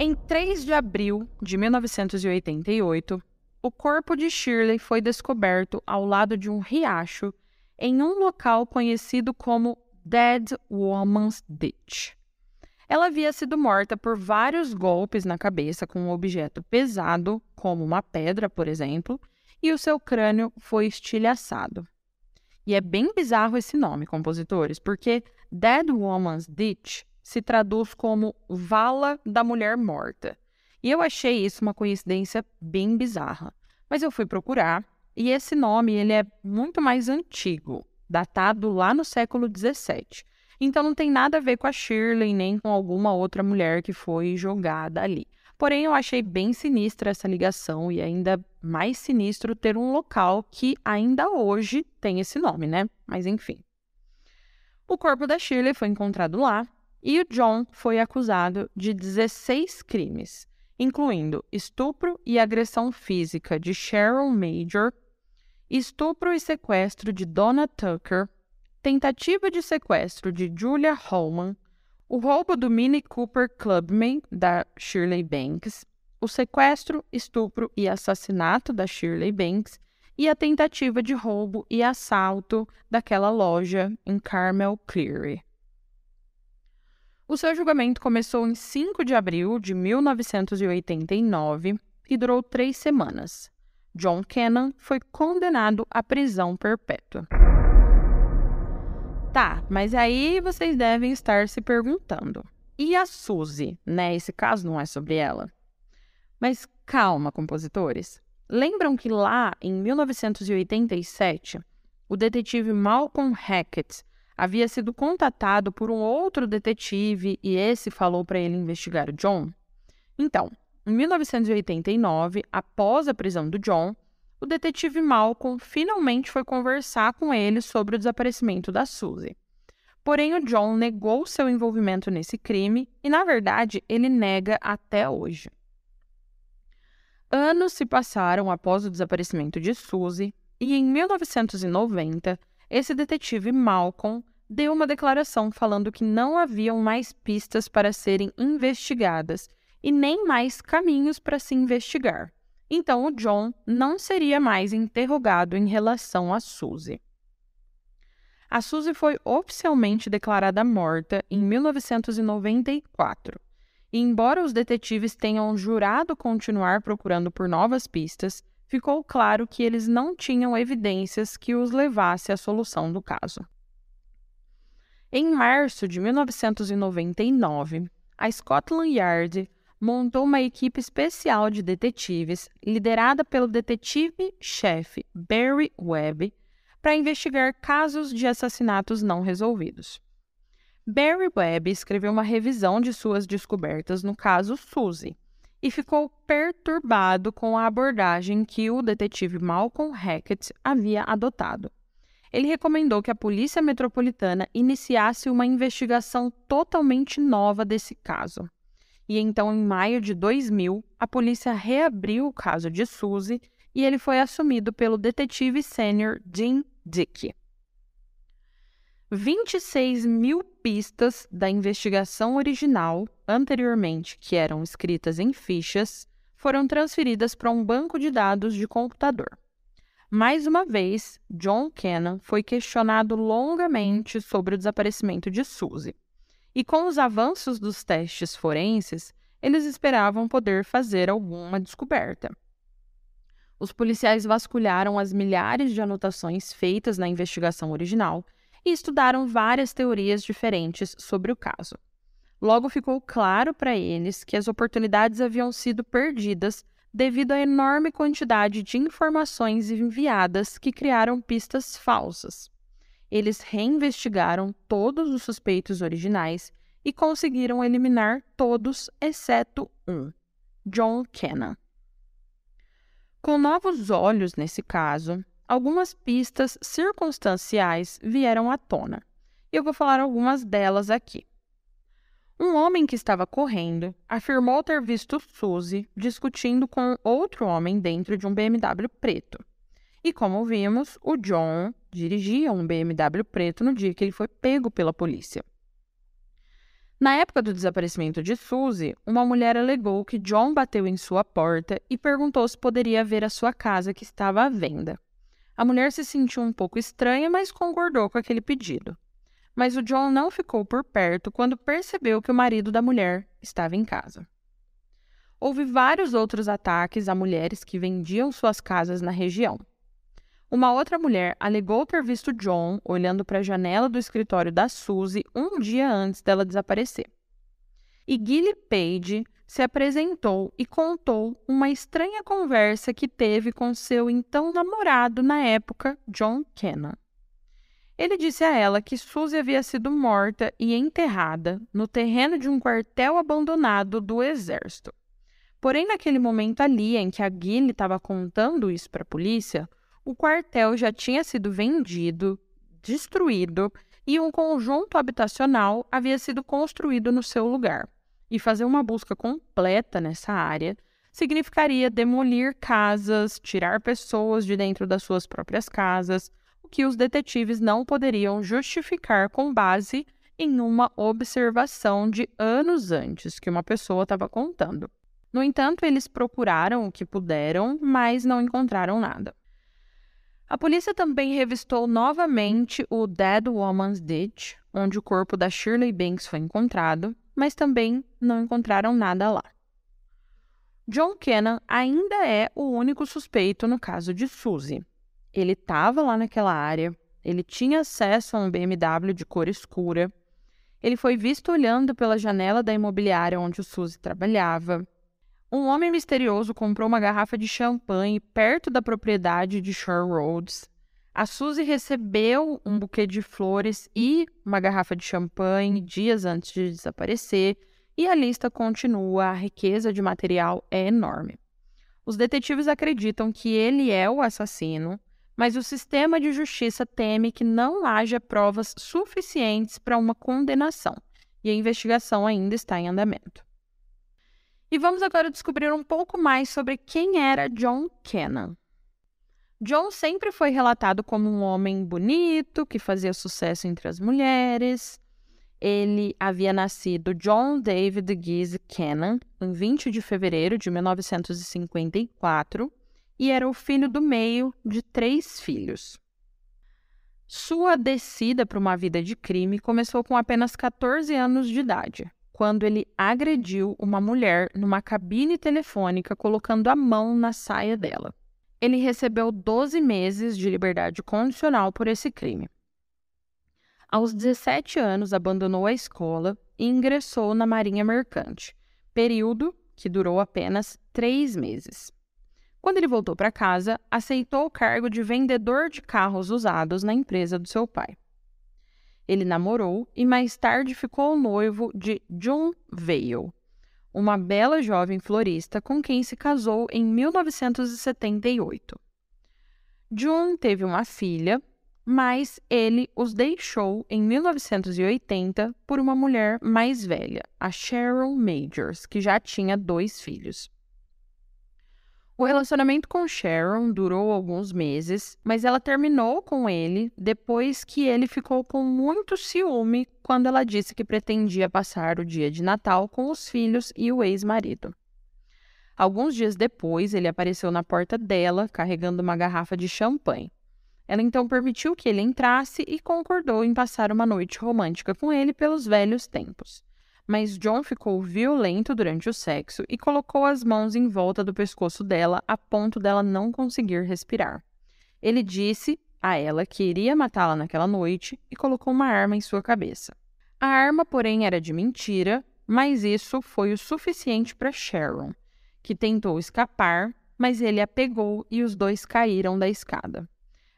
Em 3 de abril de 1988, o corpo de Shirley foi descoberto ao lado de um riacho em um local conhecido como Dead Woman's Ditch. Ela havia sido morta por vários golpes na cabeça com um objeto pesado, como uma pedra, por exemplo, e o seu crânio foi estilhaçado. E é bem bizarro esse nome, compositores, porque Dead Woman's Ditch se traduz como vala da mulher morta. E eu achei isso uma coincidência bem bizarra. Mas eu fui procurar e esse nome ele é muito mais antigo, datado lá no século XVII. Então não tem nada a ver com a Shirley nem com alguma outra mulher que foi jogada ali. Porém, eu achei bem sinistra essa ligação e ainda mais sinistro ter um local que ainda hoje tem esse nome, né? Mas enfim. O corpo da Shirley foi encontrado lá e o John foi acusado de 16 crimes, incluindo estupro e agressão física de Cheryl Major, estupro e sequestro de Donna Tucker, tentativa de sequestro de Julia Holman, o roubo do Mini Cooper Clubman da Shirley Banks, o sequestro, estupro e assassinato da Shirley Banks e a tentativa de roubo e assalto daquela loja em Carmel Cleary. O seu julgamento começou em 5 de abril de 1989 e durou três semanas. John Cannon foi condenado à prisão perpétua. Tá, mas aí vocês devem estar se perguntando: e a Suzy, né? Esse caso não é sobre ela. Mas calma, compositores. Lembram que lá em 1987, o detetive Malcolm Hackett havia sido contatado por um outro detetive e esse falou para ele investigar o John? Então, em 1989, após a prisão do John, o detetive Malcolm finalmente foi conversar com ele sobre o desaparecimento da Suzy. Porém, o John negou seu envolvimento nesse crime e, na verdade, ele nega até hoje. Anos se passaram após o desaparecimento de Suzy e, em 1990, esse detetive Malcolm deu uma declaração falando que não haviam mais pistas para serem investigadas e nem mais caminhos para se investigar. Então o John não seria mais interrogado em relação a Suzy. A Suzy foi oficialmente declarada morta em 1994. E embora os detetives tenham jurado continuar procurando por novas pistas, ficou claro que eles não tinham evidências que os levasse à solução do caso. Em março de 1999, a Scotland Yard montou uma equipe especial de detetives, liderada pelo detetive-chefe Barry Webb, para investigar casos de assassinatos não resolvidos. Barry Webb escreveu uma revisão de suas descobertas no caso Suzy e ficou perturbado com a abordagem que o detetive Malcolm Hackett havia adotado ele recomendou que a Polícia Metropolitana iniciasse uma investigação totalmente nova desse caso. E então, em maio de 2000, a polícia reabriu o caso de Suzy e ele foi assumido pelo detetive sênior Jim Dick. 26 mil pistas da investigação original, anteriormente que eram escritas em fichas, foram transferidas para um banco de dados de computador. Mais uma vez, John Cannon foi questionado longamente sobre o desaparecimento de Suzy. E com os avanços dos testes forenses, eles esperavam poder fazer alguma descoberta. Os policiais vasculharam as milhares de anotações feitas na investigação original e estudaram várias teorias diferentes sobre o caso. Logo ficou claro para eles que as oportunidades haviam sido perdidas devido à enorme quantidade de informações enviadas que criaram pistas falsas. Eles reinvestigaram todos os suspeitos originais e conseguiram eliminar todos exceto um, John Kennan. Com novos olhos nesse caso, algumas pistas circunstanciais vieram à tona. E eu vou falar algumas delas aqui. Um homem que estava correndo afirmou ter visto Suzy discutindo com outro homem dentro de um BMW preto. E como vimos, o John dirigia um BMW preto no dia que ele foi pego pela polícia. Na época do desaparecimento de Suzy, uma mulher alegou que John bateu em sua porta e perguntou se poderia ver a sua casa que estava à venda. A mulher se sentiu um pouco estranha, mas concordou com aquele pedido. Mas o John não ficou por perto quando percebeu que o marido da mulher estava em casa. Houve vários outros ataques a mulheres que vendiam suas casas na região. Uma outra mulher alegou ter visto John olhando para a janela do escritório da Suzy um dia antes dela desaparecer. E Gilly Page se apresentou e contou uma estranha conversa que teve com seu então namorado na época, John Kennan. Ele disse a ela que Suzy havia sido morta e enterrada no terreno de um quartel abandonado do exército. Porém, naquele momento ali em que a Gilly estava contando isso para a polícia, o quartel já tinha sido vendido, destruído e um conjunto habitacional havia sido construído no seu lugar. E fazer uma busca completa nessa área significaria demolir casas, tirar pessoas de dentro das suas próprias casas, o que os detetives não poderiam justificar com base em uma observação de anos antes que uma pessoa estava contando. No entanto, eles procuraram o que puderam, mas não encontraram nada. A polícia também revistou novamente o Dead Woman's Ditch, onde o corpo da Shirley Banks foi encontrado, mas também não encontraram nada lá. John Kennan ainda é o único suspeito no caso de Suzy. Ele estava lá naquela área, ele tinha acesso a um BMW de cor escura, ele foi visto olhando pela janela da imobiliária onde o Suzy trabalhava, um homem misterioso comprou uma garrafa de champanhe perto da propriedade de Shore Roads. A Suzy recebeu um buquê de flores e uma garrafa de champanhe dias antes de desaparecer, e a lista continua, a riqueza de material é enorme. Os detetives acreditam que ele é o assassino, mas o sistema de justiça teme que não haja provas suficientes para uma condenação, e a investigação ainda está em andamento. E vamos agora descobrir um pouco mais sobre quem era John Kennan. John sempre foi relatado como um homem bonito, que fazia sucesso entre as mulheres. Ele havia nascido John David Gies Kennan em 20 de fevereiro de 1954 e era o filho do meio de três filhos. Sua descida para uma vida de crime começou com apenas 14 anos de idade quando ele agrediu uma mulher numa cabine telefônica colocando a mão na saia dela. Ele recebeu 12 meses de liberdade condicional por esse crime. Aos 17 anos, abandonou a escola e ingressou na Marinha Mercante, período que durou apenas três meses. Quando ele voltou para casa, aceitou o cargo de vendedor de carros usados na empresa do seu pai. Ele namorou e mais tarde ficou noivo de June Vale, uma bela jovem florista com quem se casou em 1978. June teve uma filha, mas ele os deixou em 1980 por uma mulher mais velha, a Cheryl Majors, que já tinha dois filhos. O relacionamento com Sharon durou alguns meses, mas ela terminou com ele depois que ele ficou com muito ciúme quando ela disse que pretendia passar o dia de Natal com os filhos e o ex-marido. Alguns dias depois, ele apareceu na porta dela carregando uma garrafa de champanhe. Ela então permitiu que ele entrasse e concordou em passar uma noite romântica com ele pelos velhos tempos. mas John ficou violento durante o sexo e colocou as mãos em volta do pescoço dela a ponto dela não conseguir respirar. Ele disse a ela que iria matá-la naquela noite e colocou uma arma em sua cabeça. A arma, porém, era de mentira, mas isso foi o suficiente para Sharon, que tentou escapar, mas ele a pegou e os dois caíram da escada.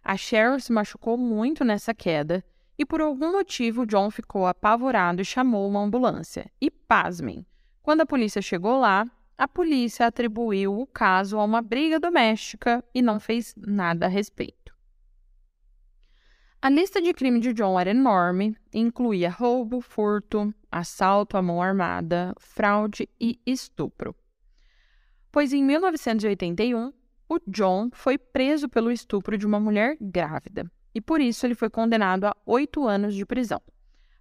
A Sharon se machucou muito nessa queda e por algum motivo John ficou apavorado e chamou uma ambulância. E pasmem, quando a polícia chegou lá, a polícia atribuiu o caso a uma briga doméstica e não fez nada a respeito. A lista de crime de John era enorme incluía roubo, furto, assalto à mão armada, fraude e estupro. Pois em 1981, o John foi preso pelo estupro de uma mulher grávida e por isso ele foi condenado a oito anos de prisão.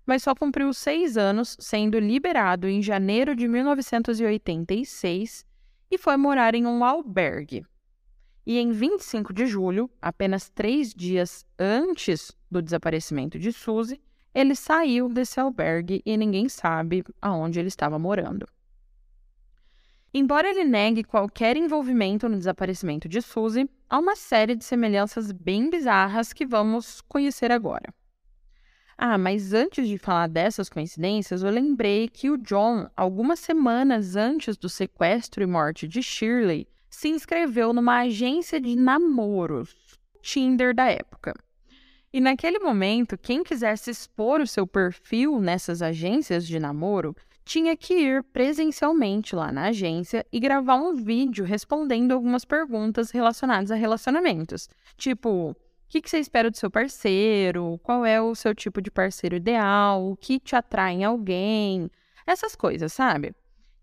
Mas só cumpriu seis anos, sendo liberado em janeiro de 1986 e foi morar em um albergue, e em 25 de julho, apenas três dias antes do desaparecimento de Suzy, ele saiu desse albergue e ninguém sabe aonde ele estava morando. Embora ele negue qualquer envolvimento no desaparecimento de Suzy, há uma série de semelhanças bem bizarras que vamos conhecer agora. Ah, mas antes de falar dessas coincidências, eu lembrei que o John, algumas semanas antes do sequestro e morte de Shirley, se inscreveu numa agência de namoros, Tinder da época. E naquele momento, quem quisesse expor o seu perfil nessas agências de namoro tinha que ir presencialmente lá na agência e gravar um vídeo respondendo algumas perguntas relacionadas a relacionamentos. Tipo, o que, que, você espera do seu parceiro? Qual é o seu tipo de parceiro ideal? O que te atrai em alguém? Essas coisas, sabe?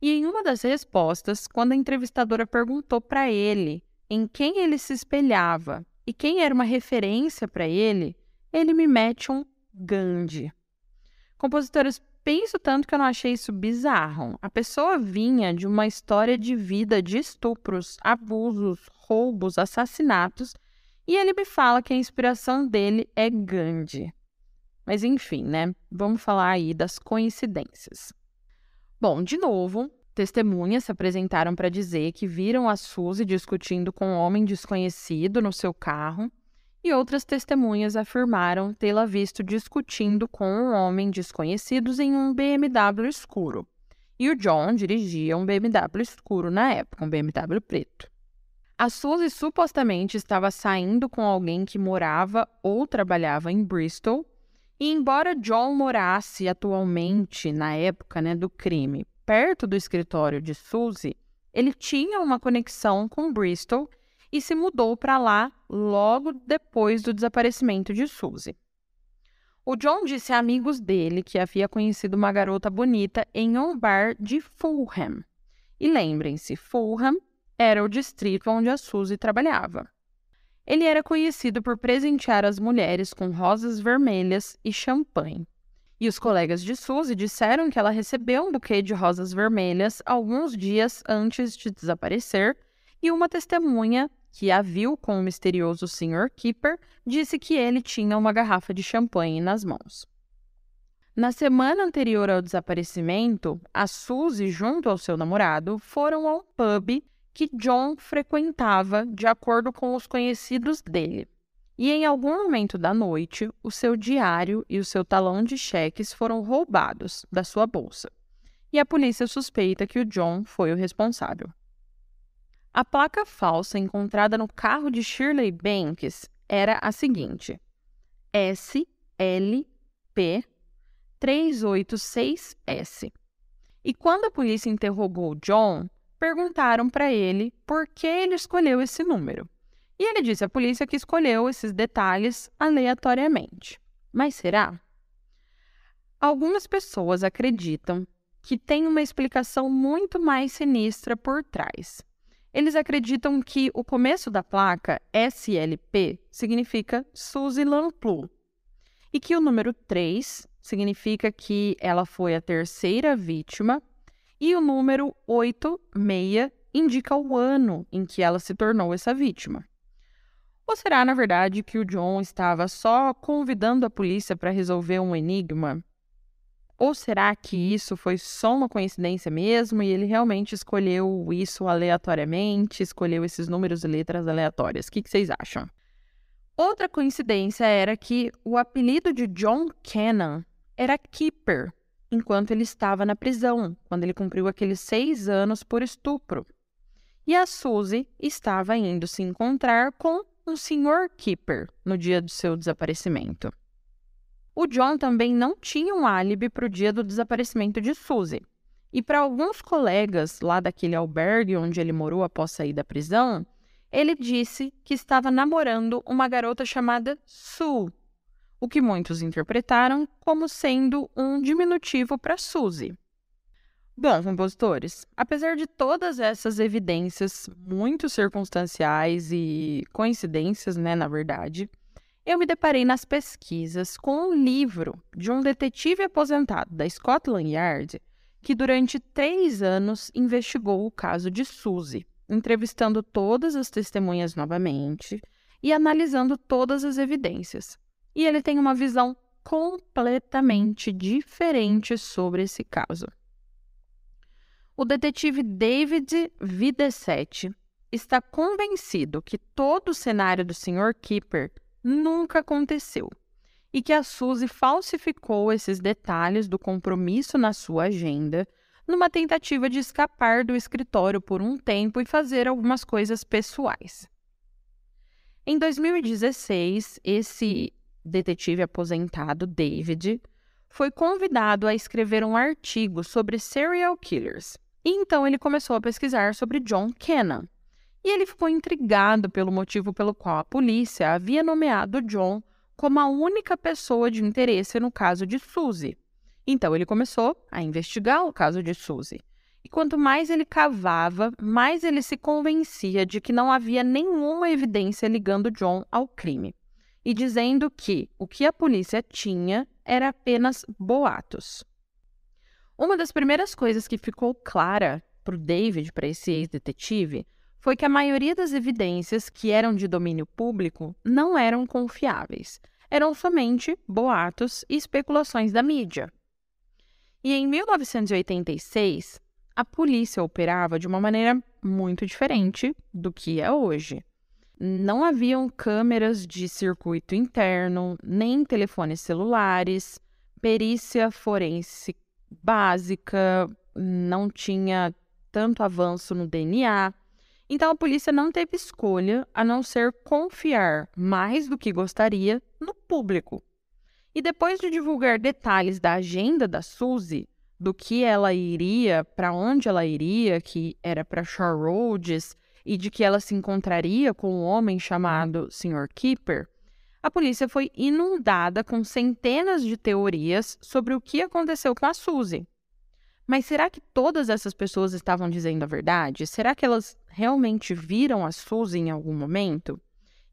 E em uma das respostas, quando a entrevistadora perguntou para ele em quem ele se espelhava e quem era uma referência para ele, ele me mete um Gandhi. Compositores, penso tanto que eu não achei isso bizarro. A pessoa vinha de uma história de vida de estupros, abusos, roubos, assassinatos, e ele me fala que a inspiração dele é Gandhi. Mas enfim, né? Vamos falar aí das coincidências. Bom, de novo, testemunhas se apresentaram para dizer que viram a Suzy discutindo com um homem desconhecido no seu carro, e outras testemunhas afirmaram tê-la visto discutindo com um homem desconhecido em um BMW escuro. E o John dirigia um BMW escuro na época, um BMW preto. A Suzy supostamente estava saindo com alguém que morava ou trabalhava em Bristol e embora John morasse atualmente, na época né, do crime, perto do escritório de Suzy, ele tinha uma conexão com Bristol e se mudou para lá logo depois do desaparecimento de Suzy. O John disse a amigos dele que havia conhecido uma garota bonita em um bar de Fulham. E lembrem-se, Fulham era o distrito onde a Suzy trabalhava. Ele era conhecido por presentear as mulheres com rosas vermelhas e champanhe. E os colegas de Suzy disseram que ela recebeu um buquê de rosas vermelhas alguns dias antes de desaparecer, e uma testemunha que a viu com o misterioso Sr. Keeper disse que ele tinha uma garrafa de champanhe nas mãos. Na semana anterior ao desaparecimento, a Suzy, junto ao seu namorado, foram ao pub que John frequentava de acordo com os conhecidos dele. E em algum momento da noite, o seu diário e o seu talão de cheques foram roubados da sua bolsa. E a polícia suspeita que o John foi o responsável. A placa falsa encontrada no carro de Shirley Banks era a seguinte: SLP 386S. E quando a polícia interrogou John, perguntaram para ele por que ele escolheu esse número. E ele disse à polícia que escolheu esses detalhes aleatoriamente. Mas será? Algumas pessoas acreditam que tem uma explicação muito mais sinistra por trás. Eles acreditam que o começo da placa SLP significa Suzy Lamplu e que o número 3 significa que ela foi a terceira vítima e o número 86 indica o ano em que ela se tornou essa vítima. Ou será, na verdade, que o John estava só convidando a polícia para resolver um enigma? Ou será que isso foi só uma coincidência mesmo e ele realmente escolheu isso aleatoriamente, escolheu esses números e letras aleatórias? O que, que vocês acham? Outra coincidência era que o apelido de John Cannon era Keeper, enquanto ele estava na prisão, quando ele cumpriu aqueles seis anos por estupro. E a Suzy estava indo se encontrar com um Sr. Keeper no dia do seu desaparecimento. O John também não tinha um álibi para o dia do desaparecimento de Suzy. E para alguns colegas lá daquele albergue onde ele morou após sair da prisão, ele disse que estava namorando uma garota chamada Sue, o que muitos interpretaram como sendo um diminutivo para Suzy. Bom, compositores, apesar de todas essas evidências muito circunstanciais e coincidências, né, na verdade, eu me deparei nas pesquisas com um livro de um detetive aposentado da Scotland Yard que durante três anos investigou o caso de Suzy, entrevistando todas as testemunhas novamente e analisando todas as evidências. E ele tem uma visão completamente diferente sobre esse caso. O detetive David Videsetti está convencido que todo o cenário do Sr. Keeper nunca aconteceu e que a Suzy falsificou esses detalhes do compromisso na sua agenda numa tentativa de escapar do escritório por um tempo e fazer algumas coisas pessoais. Em 2016, esse detetive aposentado, David, foi convidado a escrever um artigo sobre serial killers. E então ele começou a pesquisar sobre John Cannon, e ele ficou intrigado pelo motivo pelo qual a polícia havia nomeado John como a única pessoa de interesse no caso de Suzy. Então ele começou a investigar o caso de Suzy. E quanto mais ele cavava, mais ele se convencia de que não havia nenhuma evidência ligando John ao crime, e dizendo que o que a polícia tinha era apenas boatos. Uma das primeiras coisas que ficou clara para o David, para esse ex-detetive, foi que a maioria das evidências que eram de domínio público não eram confiáveis, eram somente boatos e especulações da mídia. E em 1986, a polícia operava de uma maneira muito diferente do que é hoje. Não haviam câmeras de circuito interno, nem telefones celulares, perícia forense básica, não tinha tanto avanço no DNA. Então a polícia não teve escolha a não ser confiar mais do que gostaria no público. E depois de divulgar detalhes da agenda da Suzy, do que ela iria, para onde ela iria, que era para Shore Roads, e de que ela se encontraria com um homem chamado Sr. Keeper, a polícia foi inundada com centenas de teorias sobre o que aconteceu com a Suzy. Mas será que todas essas pessoas estavam dizendo a verdade? Será que elas realmente viram a Suzy em algum momento?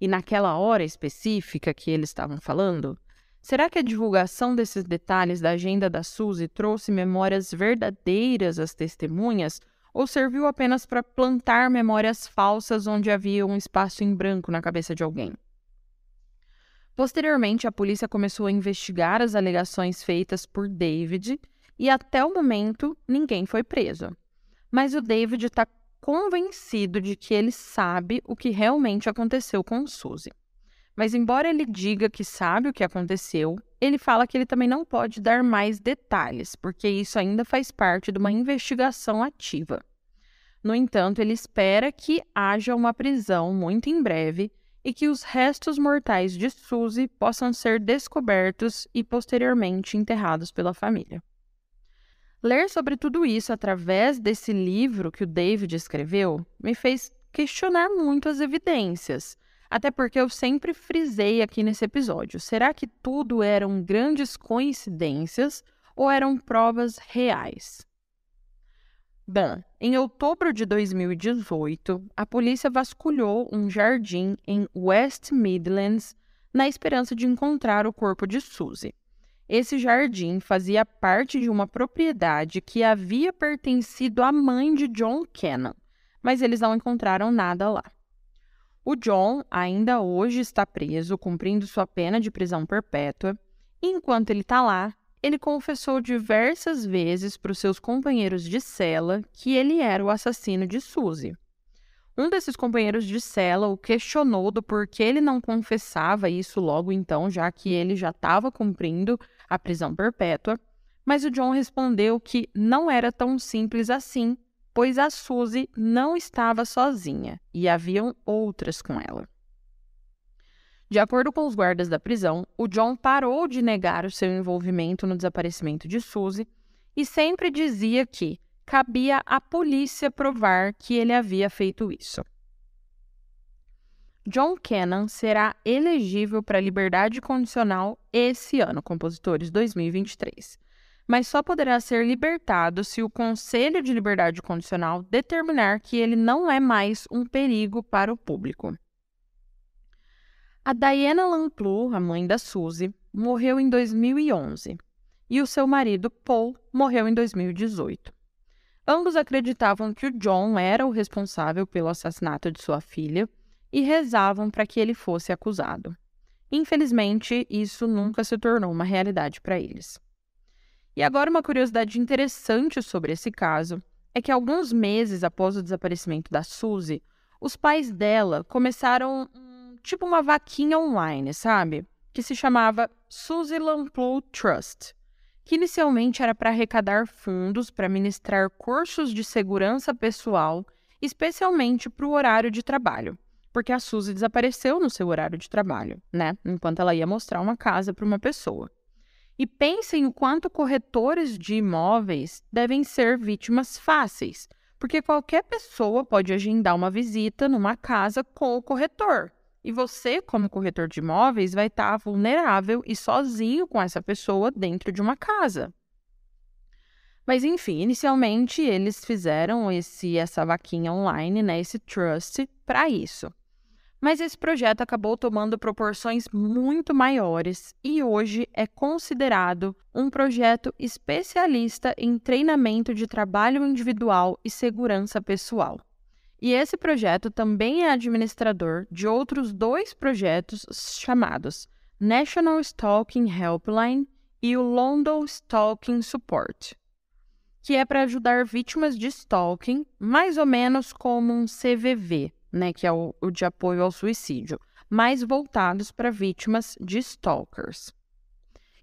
E naquela hora específica que eles estavam falando? Será que a divulgação desses detalhes da agenda da Suzy trouxe memórias verdadeiras às testemunhas ou serviu apenas para plantar memórias falsas onde havia um espaço em branco na cabeça de alguém? Posteriormente, a polícia começou a investigar as alegações feitas por David e até o momento ninguém foi preso. Mas o David está convencido de que ele sabe o que realmente aconteceu com Suzy. Mas, embora ele diga que sabe o que aconteceu, ele fala que ele também não pode dar mais detalhes, porque isso ainda faz parte de uma investigação ativa. No entanto, ele espera que haja uma prisão muito em breve e que os restos mortais de Suzy possam ser descobertos e posteriormente enterrados pela família. Ler sobre tudo isso através desse livro que o David escreveu me fez questionar muito as evidências. Até porque eu sempre frisei aqui nesse episódio: será que tudo eram grandes coincidências ou eram provas reais? Bom, em outubro de 2018, a polícia vasculhou um jardim em West Midlands na esperança de encontrar o corpo de Suzy. Esse jardim fazia parte de uma propriedade que havia pertencido à mãe de John Cannon, mas eles não encontraram nada lá. O John ainda hoje está preso, cumprindo sua pena de prisão perpétua, enquanto ele está lá, ele confessou diversas vezes para os seus companheiros de cela que ele era o assassino de Suzy. Um desses companheiros de cela o questionou do porquê ele não confessava isso logo então, já que ele já estava cumprindo a prisão perpétua, mas o John respondeu que não era tão simples assim, pois a Suzy não estava sozinha e haviam outras com ela. De acordo com os guardas da prisão, o John parou de negar o seu envolvimento no desaparecimento de Suzy e sempre dizia que cabia à polícia provar que ele havia feito isso. John Cannon será elegível para liberdade condicional esse ano, compositores 2023, mas só poderá ser libertado se o Conselho de Liberdade Condicional determinar que ele não é mais um perigo para o público. A Diana Lamplu, a mãe da Suzy, morreu em 2011 e o seu marido Paul morreu em 2018. Ambos acreditavam que o John era o responsável pelo assassinato de sua filha e rezavam para que ele fosse acusado. Infelizmente, isso nunca se tornou uma realidade para eles. E agora, uma curiosidade interessante sobre esse caso é que alguns meses após o desaparecimento da Suzy, os pais dela começaram tipo uma vaquinha online, sabe? Que se chamava Suzy Lamplow Trust que inicialmente era para arrecadar fundos para ministrar cursos de segurança pessoal, especialmente para o horário de trabalho, porque a Suzy desapareceu no seu horário de trabalho, né? Enquanto ela ia mostrar uma casa para uma pessoa. E pensem o quanto corretores de imóveis devem ser vítimas fáceis, porque qualquer pessoa pode agendar uma visita numa casa com o corretor. E você, como corretor de imóveis, vai estar vulnerável e sozinho com essa pessoa dentro de uma casa. Mas enfim, inicialmente eles fizeram esse essa vaquinha online, né, esse trust para isso. Mas esse projeto acabou tomando proporções muito maiores e hoje é considerado um projeto especialista em treinamento de trabalho individual e segurança pessoal. E esse projeto também é administrador de outros dois projetos chamados National Stalking Helpline e o London Stalking Support, que é para ajudar vítimas de stalking, mais ou menos como um CVV, né, que é o, o de apoio ao suicídio, mais voltados para vítimas de stalkers.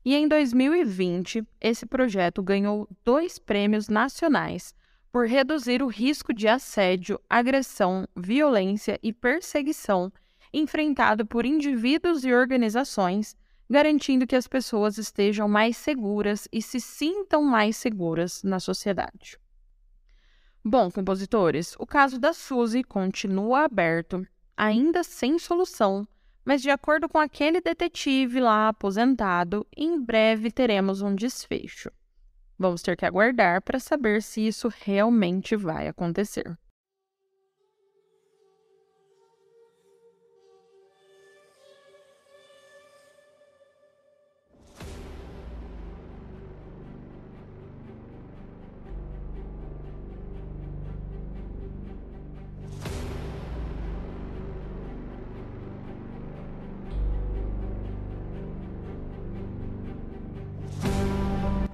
E em 2020, esse projeto ganhou dois prêmios nacionais por reduzir o risco de assédio, agressão, violência e perseguição enfrentado por indivíduos e organizações, garantindo que as pessoas estejam mais seguras e se sintam mais seguras na sociedade. Bom, compositores, o caso da Suzy continua aberto, ainda sem solução, mas de acordo com aquele detetive lá aposentado, em breve teremos um desfecho. Vamos ter que aguardar para saber se isso realmente vai acontecer.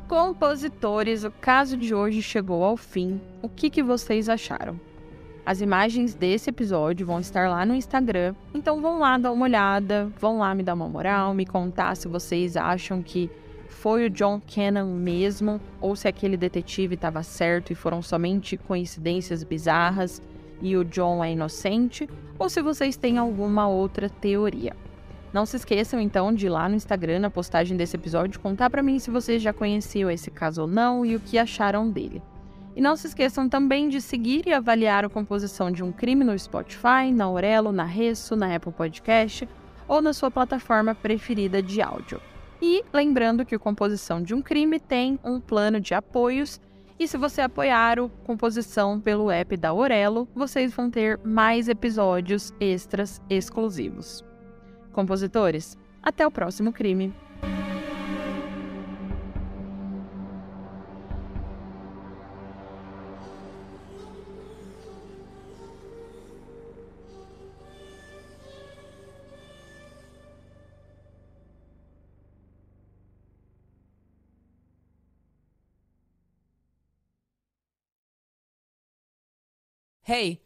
Compositores, o caso de hoje chegou ao fim. O que, que vocês acharam? As imagens desse episódio vão estar lá no Instagram, então vão lá dar uma olhada, vão lá me dar uma moral, me contar se vocês acham que foi o John Cannon mesmo ou se aquele detetive estava certo e foram somente coincidências bizarras e o John é inocente, ou se vocês têm alguma outra teoria. Não se esqueçam então de ir lá no Instagram, na postagem desse episódio, contar para mim se vocês já conheciam esse caso ou não e o que acharam dele. E não se esqueçam também de seguir e avaliar a composição de um crime no Spotify, na Aurelo, na Resso, na Apple Podcast ou na sua plataforma preferida de áudio. E lembrando que o Composição de um Crime tem um plano de apoios e se você apoiar o Composição pelo app da Aurelo, vocês vão ter mais episódios extras exclusivos. Compositores, até o próximo crime. Hey